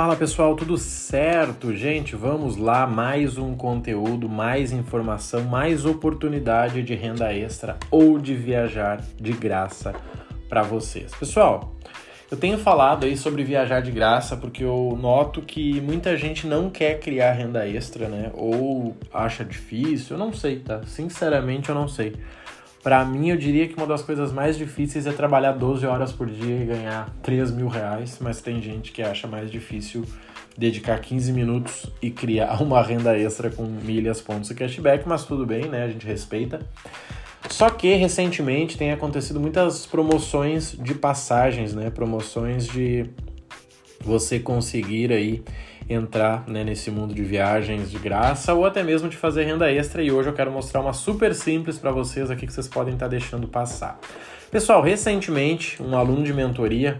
Fala pessoal, tudo certo? Gente, vamos lá, mais um conteúdo, mais informação, mais oportunidade de renda extra ou de viajar de graça para vocês. Pessoal, eu tenho falado aí sobre viajar de graça porque eu noto que muita gente não quer criar renda extra, né? Ou acha difícil, eu não sei, tá? Sinceramente, eu não sei. Para mim, eu diria que uma das coisas mais difíceis é trabalhar 12 horas por dia e ganhar 3 mil reais, mas tem gente que acha mais difícil dedicar 15 minutos e criar uma renda extra com milhas, pontos e cashback, mas tudo bem, né? A gente respeita. Só que recentemente tem acontecido muitas promoções de passagens, né? Promoções de você conseguir aí entrar né, nesse mundo de viagens de graça ou até mesmo de fazer renda extra. E hoje eu quero mostrar uma super simples para vocês aqui que vocês podem estar tá deixando passar. Pessoal, recentemente um aluno de mentoria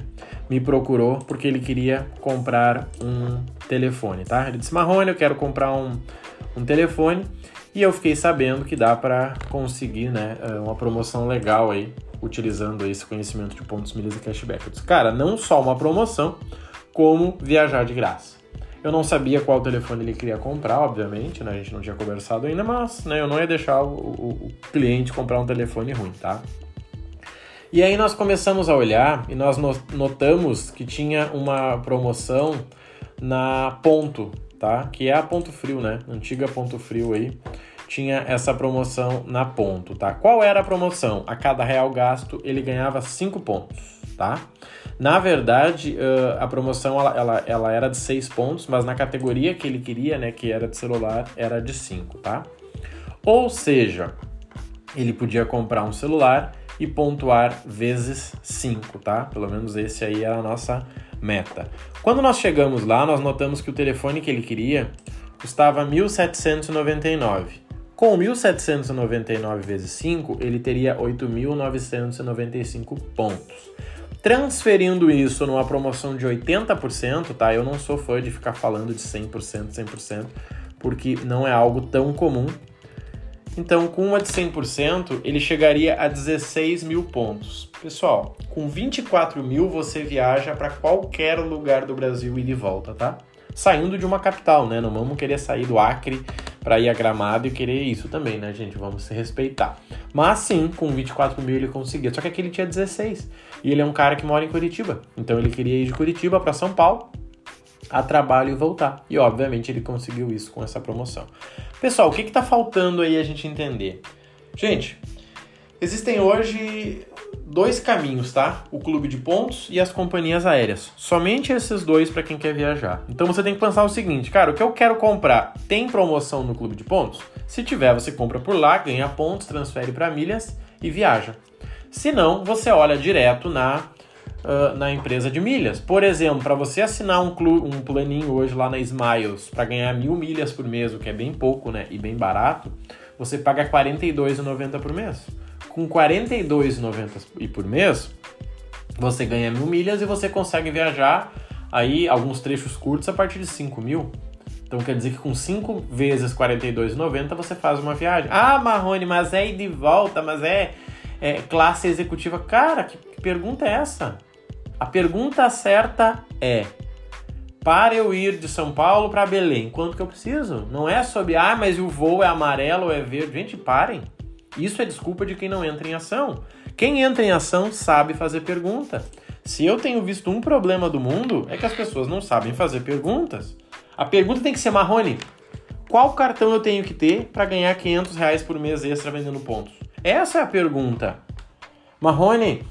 me procurou porque ele queria comprar um telefone, tá? Ele disse: Marrone, eu quero comprar um, um telefone. E eu fiquei sabendo que dá para conseguir né, eh, uma promoção legal aí, utilizando esse conhecimento de pontos, milhas e cashback. Eu disse, cara, não só uma promoção, como viajar de graça. Eu não sabia qual telefone ele queria comprar, obviamente, né? A gente não tinha conversado ainda, mas né, eu não ia deixar o, o, o cliente comprar um telefone ruim, tá? E aí nós começamos a olhar e nós notamos que tinha uma promoção na Ponto, tá? Que é a Ponto Frio, né? Antiga Ponto Frio aí. Tinha essa promoção na Ponto, tá? Qual era a promoção? A cada real gasto ele ganhava 5 pontos, tá? Na verdade, a promoção ela, ela, ela, era de 6 pontos, mas na categoria que ele queria, né, que era de celular, era de 5, tá? Ou seja, ele podia comprar um celular e pontuar vezes 5, tá? Pelo menos esse aí era a nossa meta. Quando nós chegamos lá, nós notamos que o telefone que ele queria custava 1.799. Com 1.799 vezes 5, ele teria 8.995 pontos. Transferindo isso numa promoção de 80%, tá? Eu não sou fã de ficar falando de 100%, 100%, porque não é algo tão comum. Então, com uma de 100%, ele chegaria a 16 mil pontos. Pessoal, com 24 mil você viaja para qualquer lugar do Brasil e de volta, tá? Saindo de uma capital, né? Não vamos querer sair do Acre para ir a Gramado e querer isso também, né, gente? Vamos se respeitar. Mas sim, com 24 mil ele conseguia. Só que aqui ele tinha 16. E ele é um cara que mora em Curitiba. Então ele queria ir de Curitiba para São Paulo a trabalho e voltar. E obviamente ele conseguiu isso com essa promoção. Pessoal, o que está faltando aí a gente entender? Gente, existem hoje dois caminhos, tá? O clube de pontos e as companhias aéreas. Somente esses dois para quem quer viajar. Então você tem que pensar o seguinte, cara, o que eu quero comprar tem promoção no clube de pontos? Se tiver, você compra por lá, ganha pontos, transfere para milhas e viaja. Se não, você olha direto na Uh, na empresa de milhas. Por exemplo, para você assinar um, um planinho hoje lá na Smiles para ganhar mil milhas por mês, o que é bem pouco né, e bem barato, você paga R$ 42,90 por mês. Com R$ 42,90 por mês, você ganha mil milhas e você consegue viajar aí alguns trechos curtos a partir de 5 mil. Então quer dizer que com 5 vezes R$ 42,90 você faz uma viagem. Ah, Marrone, mas é ir de volta, mas é é, classe executiva. Cara, que, que pergunta é essa? A pergunta certa é: para eu ir de São Paulo para Belém, quanto que eu preciso? Não é sobre, ah, mas o voo é amarelo ou é verde. Gente, parem. Isso é desculpa de quem não entra em ação. Quem entra em ação sabe fazer pergunta. Se eu tenho visto um problema do mundo, é que as pessoas não sabem fazer perguntas. A pergunta tem que ser, Marrone, qual cartão eu tenho que ter para ganhar 500 reais por mês extra vendendo pontos? Essa é a pergunta. Marrone,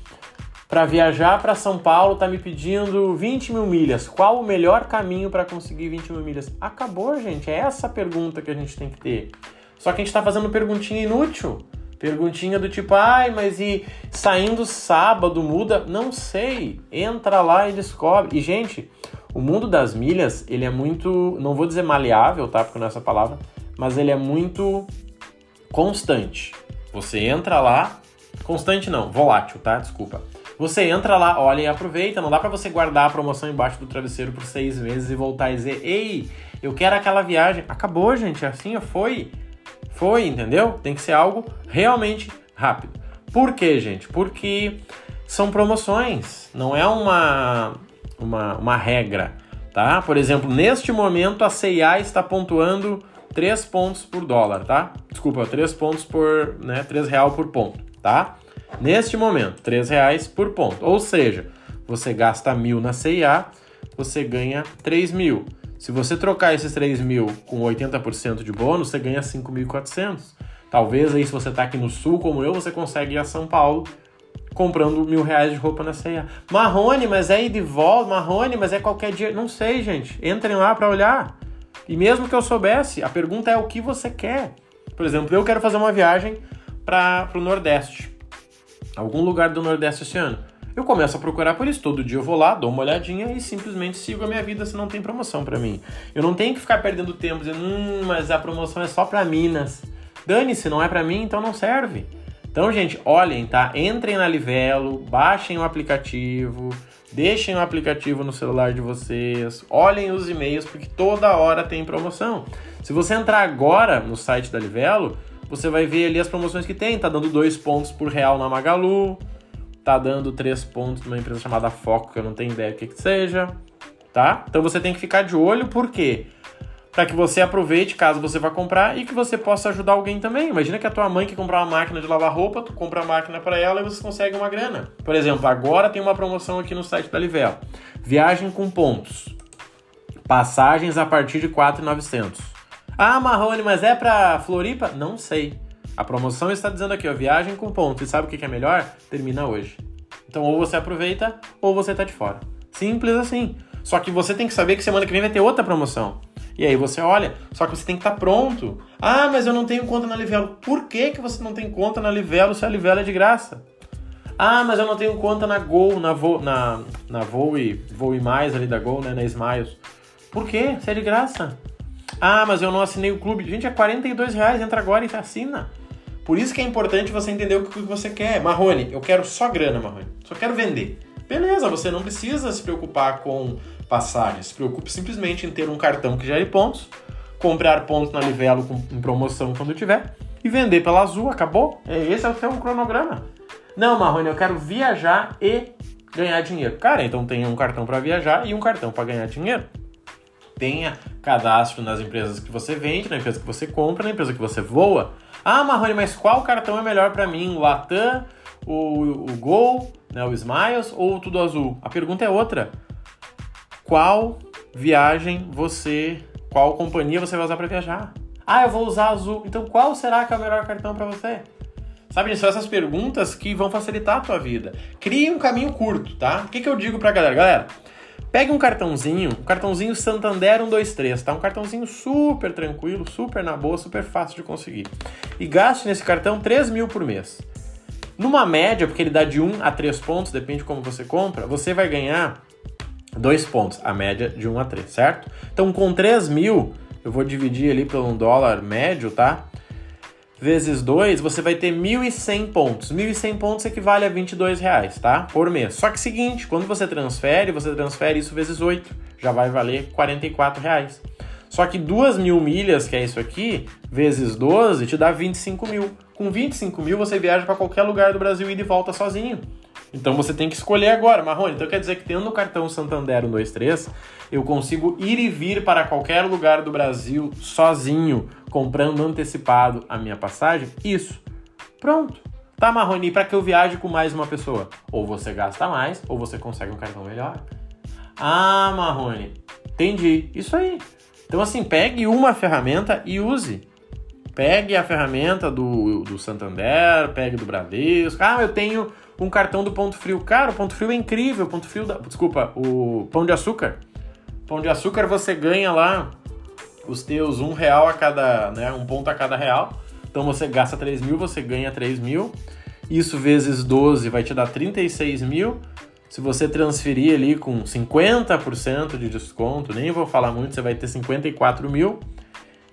para viajar para São Paulo tá me pedindo 20 mil milhas. Qual o melhor caminho para conseguir 20 mil milhas? Acabou, gente. É essa a pergunta que a gente tem que ter. Só que a gente está fazendo perguntinha inútil. Perguntinha do tipo, ai, mas e saindo sábado muda? Não sei. Entra lá e descobre. E, gente, o mundo das milhas, ele é muito, não vou dizer maleável, tá? Porque não é essa palavra, mas ele é muito constante. Você entra lá, constante não, volátil, tá? Desculpa. Você entra lá, olha e aproveita. Não dá para você guardar a promoção embaixo do travesseiro por seis meses e voltar e dizer, ei, eu quero aquela viagem. Acabou, gente. Assim foi. Foi, entendeu? Tem que ser algo realmente rápido. Por quê, gente? Porque são promoções. Não é uma, uma, uma regra. tá? Por exemplo, neste momento a CIA está pontuando 3 pontos por dólar, tá? Desculpa, 3 pontos por, né, 3 real por ponto, tá? Neste momento, 3 reais por ponto. Ou seja, você gasta mil na CIA, você ganha 3 mil. Se você trocar esses 3 mil com 80% de bônus, você ganha 5.400. Talvez aí, se você está aqui no sul, como eu, você consegue ir a São Paulo comprando mil reais de roupa na ceia. Marrone, mas é ir de volta, Marrone, mas é qualquer dia. Não sei, gente. Entrem lá para olhar. E mesmo que eu soubesse, a pergunta é o que você quer. Por exemplo, eu quero fazer uma viagem para o Nordeste. Algum lugar do Nordeste esse ano. Eu começo a procurar por isso. Todo dia eu vou lá, dou uma olhadinha e simplesmente sigo a minha vida se não tem promoção para mim. Eu não tenho que ficar perdendo tempo dizendo, hum, mas a promoção é só para Minas. Dane-se, não é para mim, então não serve. Então, gente, olhem, tá? Entrem na Livelo, baixem o aplicativo, deixem o aplicativo no celular de vocês, olhem os e-mails, porque toda hora tem promoção. Se você entrar agora no site da Livelo, você vai ver ali as promoções que tem. Tá dando dois pontos por real na Magalu, tá dando três pontos numa empresa chamada Foco, que eu não tenho ideia do que, que seja, tá? Então você tem que ficar de olho, por quê? para que você aproveite caso você vá comprar e que você possa ajudar alguém também. Imagina que a tua mãe quer comprar uma máquina de lavar roupa, tu compra a máquina para ela e você consegue uma grana. Por exemplo, agora tem uma promoção aqui no site da Livelo. Viagem com pontos. Passagens a partir de 4,900. Ah, Marrone, mas é para Floripa? Não sei. A promoção está dizendo aqui, ó, viagem com pontos. E sabe o que é melhor? Termina hoje. Então ou você aproveita ou você tá de fora. Simples assim. Só que você tem que saber que semana que vem vai ter outra promoção. E aí você olha, só que você tem que estar tá pronto. Ah, mas eu não tenho conta na Livelo. Por que, que você não tem conta na Livelo se a Livelo é de graça? Ah, mas eu não tenho conta na Gol, na Vo, na, na Voe, Voe Mais ali da Gol, né, na Smiles. Por quê? Se é de graça. Ah, mas eu não assinei o clube. Gente, é 42 reais, entra agora e assina. Por isso que é importante você entender o que você quer. Marrone, eu quero só grana, Marrone. Só quero vender. Beleza, você não precisa se preocupar com passagens. Se preocupe simplesmente em ter um cartão que gere pontos, comprar pontos na Livelo com, em promoção quando tiver e vender pela Azul. Acabou. É, esse é o seu cronograma. Não, Marrone, eu quero viajar e ganhar dinheiro. Cara, então tenha um cartão para viajar e um cartão para ganhar dinheiro. Tenha cadastro nas empresas que você vende, na empresa que você compra, na empresa que você voa. Ah, Marrone, mas qual cartão é melhor para mim? O Latam, o, o Gol, né, o Smiles ou o Tudo Azul? A pergunta é outra qual viagem você, qual companhia você vai usar para viajar. Ah, eu vou usar azul. Então qual será que é o melhor cartão para você? Sabe, são essas perguntas que vão facilitar a tua vida. Crie um caminho curto, tá? O que, que eu digo pra galera? Galera, pegue um cartãozinho, um cartãozinho Santander 123, tá? Um cartãozinho super tranquilo, super na boa, super fácil de conseguir. E gaste nesse cartão 3 mil por mês. Numa média, porque ele dá de 1 a 3 pontos, depende de como você compra, você vai ganhar dois pontos, a média de 1 a 3, certo? Então, com 3 mil, eu vou dividir ali pelo um dólar médio, tá? Vezes 2, você vai ter 1.100 pontos. 1.100 pontos equivale a 22 reais, tá? Por mês. Só que seguinte, quando você transfere, você transfere isso vezes 8. Já vai valer 44 reais. Só que 2 mil milhas, que é isso aqui, vezes 12, te dá 25 mil. Com 25 mil, você viaja para qualquer lugar do Brasil e de volta sozinho. Então você tem que escolher agora, Marrone. Então quer dizer que tendo o cartão Santander 123, eu consigo ir e vir para qualquer lugar do Brasil sozinho, comprando antecipado a minha passagem? Isso. Pronto. Tá, Marrone, para que eu viaje com mais uma pessoa? Ou você gasta mais, ou você consegue um cartão melhor. Ah, Marrone, entendi. Isso aí. Então, assim, pegue uma ferramenta e use. Pegue a ferramenta do, do Santander, pegue do Bradesco. Ah, eu tenho um cartão do Ponto Frio. Cara, o Ponto Frio é incrível. O Ponto Frio, da... desculpa, o Pão de Açúcar. Pão de Açúcar você ganha lá os teus um real a cada, né, um ponto a cada real. Então você gasta 3 mil, você ganha 3 mil. Isso vezes 12 vai te dar 36 mil. Se você transferir ali com 50% de desconto, nem vou falar muito, você vai ter 54 mil.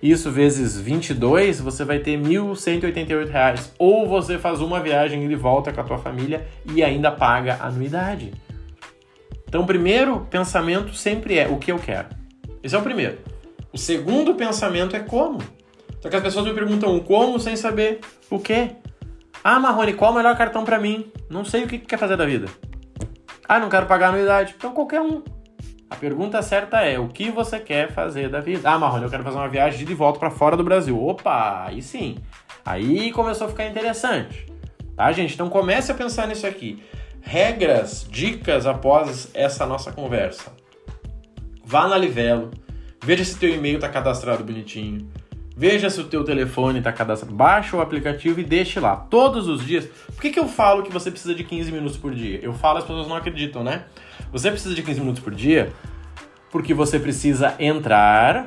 Isso vezes 22, você vai ter R$ 1.188. Ou você faz uma viagem de volta com a tua família e ainda paga anuidade. Então, o primeiro pensamento sempre é o que eu quero. Esse é o primeiro. O segundo pensamento é como. Só que as pessoas me perguntam o como sem saber o que. Ah, Marrone, qual o melhor cartão para mim? Não sei o que, que quer fazer da vida. Ah, não quero pagar anuidade. Então qualquer um. A pergunta certa é: o que você quer fazer da vida? Ah, Marrone, eu quero fazer uma viagem de volta para fora do Brasil. Opa, aí sim. Aí começou a ficar interessante. Tá, gente? Então comece a pensar nisso aqui. Regras, dicas após essa nossa conversa. Vá na Livelo, veja se teu e-mail está cadastrado bonitinho. Veja se o teu telefone está cadastrado. Baixa o aplicativo e deixe lá. Todos os dias. Por que, que eu falo que você precisa de 15 minutos por dia? Eu falo, as pessoas não acreditam, né? Você precisa de 15 minutos por dia porque você precisa entrar,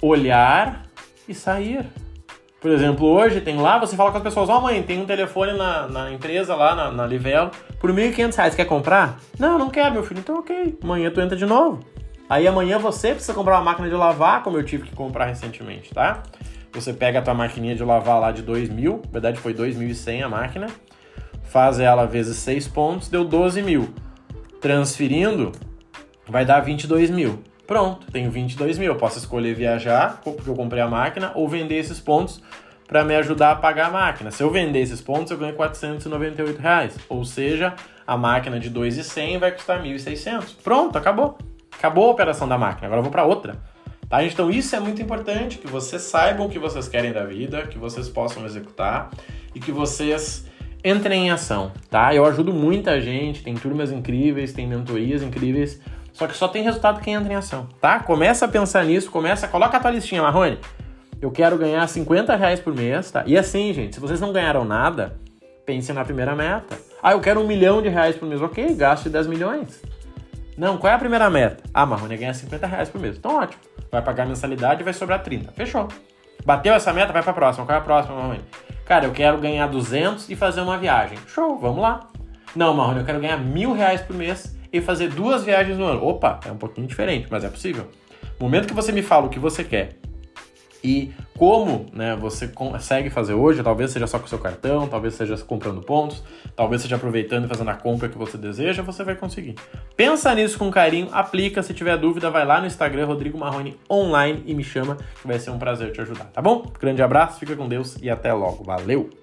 olhar e sair. Por exemplo, hoje tem lá, você fala com as pessoas, ó oh, mãe, tem um telefone na, na empresa lá, na, na Livelo, por R$ 1.500, quer comprar? Não, não quero, meu filho. Então ok, amanhã tu entra de novo. Aí amanhã você precisa comprar uma máquina de lavar, como eu tive que comprar recentemente, tá? Você pega a tua maquininha de lavar lá de 2 mil, na verdade foi 2.100 a máquina, faz ela vezes 6 pontos, deu 12 mil. Transferindo, vai dar 22 mil. Pronto, tenho 22 mil. Eu posso escolher viajar, porque eu comprei a máquina, ou vender esses pontos para me ajudar a pagar a máquina. Se eu vender esses pontos, eu ganho 498 reais. Ou seja, a máquina de 2,100 vai custar 1.600. Pronto, acabou. Acabou a operação da máquina. Agora eu vou para outra. Tá? Então isso é muito importante, que vocês saibam o que vocês querem da vida, que vocês possam executar e que vocês entrem em ação, tá? Eu ajudo muita gente, tem turmas incríveis, tem mentorias incríveis só que só tem resultado quem entra em ação, tá? Começa a pensar nisso, começa, coloca a tua listinha, Marrone. Eu quero ganhar 50 reais por mês, tá? E assim, gente, se vocês não ganharam nada, pense na primeira meta. Ah, eu quero um milhão de reais por mês. Ok, gaste 10 milhões. Não, qual é a primeira meta? Ah, Marrone, é ganhar 50 reais por mês. Então, ótimo. Vai pagar mensalidade e vai sobrar 30. Fechou. Bateu essa meta, vai pra próxima. Qual é a próxima, Marrone? Cara, eu quero ganhar 200 e fazer uma viagem. Show, vamos lá. Não, Marrone, eu quero ganhar mil reais por mês e fazer duas viagens no ano. Opa, é um pouquinho diferente, mas é possível. No momento que você me fala o que você quer e como né, você consegue fazer hoje, talvez seja só com o seu cartão, talvez seja comprando pontos, talvez seja aproveitando e fazendo a compra que você deseja, você vai conseguir. Pensa nisso com carinho, aplica, se tiver dúvida, vai lá no Instagram Rodrigo Marrone Online e me chama, que vai ser um prazer te ajudar, tá bom? Grande abraço, fica com Deus e até logo. Valeu!